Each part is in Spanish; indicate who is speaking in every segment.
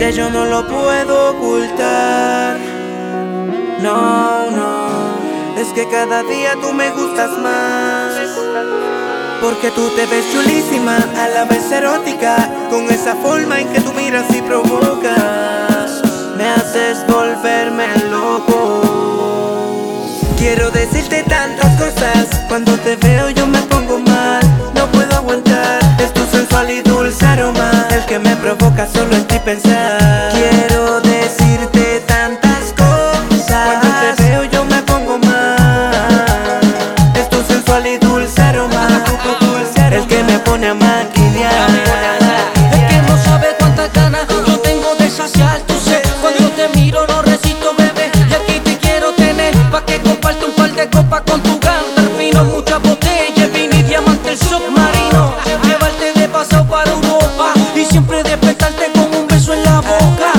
Speaker 1: que yo no lo puedo ocultar. No, no, es que cada día tú me gustas más. Porque tú te ves chulísima, a la vez erótica, con esa forma en que tú miras y provocas. Me haces volverme loco. Quiero decirte tantas cosas, cuando te veo yo me pongo mal, no puedo aguantar. Es tu sensual y dulce aroma, el que me provoca solo en ti pensar.
Speaker 2: Pasado para Europa y siempre despertarte con un beso en la boca.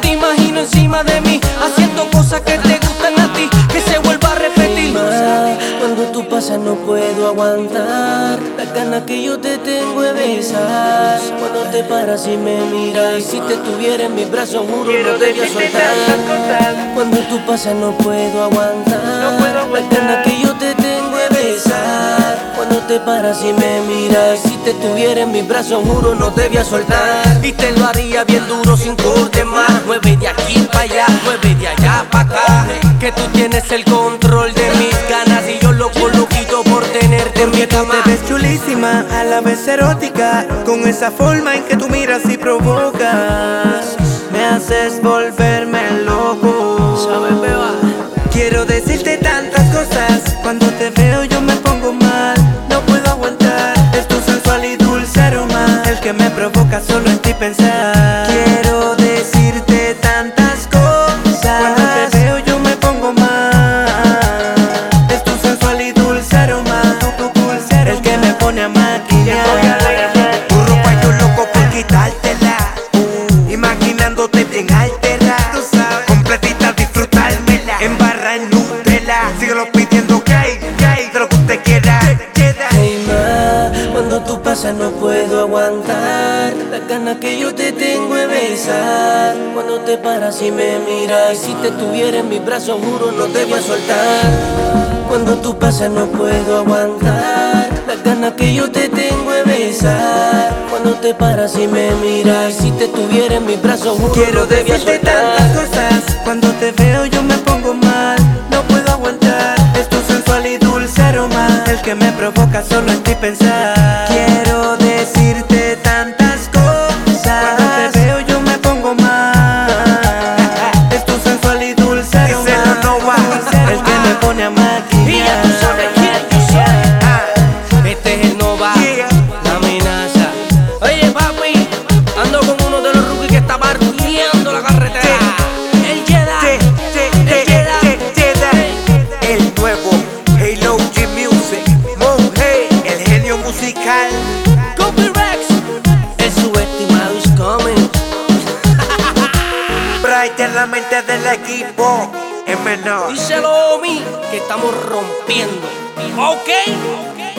Speaker 2: Te imagino encima de mí haciendo cosas que te gustan a ti, que se vuelva a repetir. Cuando tú pasas no puedo aguantar La gana que yo te tengo de besar Cuando te paras y me miras Y si te tuviera en mis brazos juro no te voy a soltar Cuando tú pasas no puedo aguantar La gana que yo te tengo de besar Cuando te paras y me miras si te tuviera en mis brazos juro no te voy a soltar. Y te lo haría bien duro sin corte más. Mueve de aquí para allá, mueve de allá para acá. Que tú tienes el control de mis ganas Y yo loco loquito por tenerte en mi cama.
Speaker 1: te ves chulísima, a la vez erótica, con esa forma en que tú miras y provocas. Me haces volverme loco. Quiero decirte el que me provoca solo en ti pensar. Quiero decirte tantas cosas, cuando te veo yo me pongo mal. Es tu sensual y dulce aroma, tu, tu dulce aroma, el que me pone a maquillar.
Speaker 3: Tu ropa yo loco por quitártela. Imaginándote bien altera Completita disfrutármela. En barra en Nutella. Síguelo pidiendo que, que
Speaker 2: pasas no puedo aguantar La gana que yo te tengo de besar. Cuando te paras y me miras Y si te tuviera en mis brazos juro no te voy a soltar. Cuando tú pasas no puedo aguantar La gana que yo te tengo de besar. Cuando te paras y me miras Y si te tuviera en mis brazos juro
Speaker 1: Quiero
Speaker 2: no te voy a soltar.
Speaker 1: tantas cosas, cuando te veo yo me pongo mal, no puedo aguantar. Es tu sensual y dulce aroma, el que me provoca solo en ti pensar. Me pone a
Speaker 2: Y ya tú sabes quién yo soy. Este es el Nova,
Speaker 3: Yeah.
Speaker 2: la amenaza. Oye, papi, ando con uno de los rookies que está partiendo la carretera. El Jedi, el Jedi.
Speaker 3: da. El nuevo Halo G Music Monje, el genio musical
Speaker 2: Copy Rex, el subestimado is coming.
Speaker 3: Bright en la mente del equipo Es menor
Speaker 2: Díselo a mí que estamos rompiendo. Ok.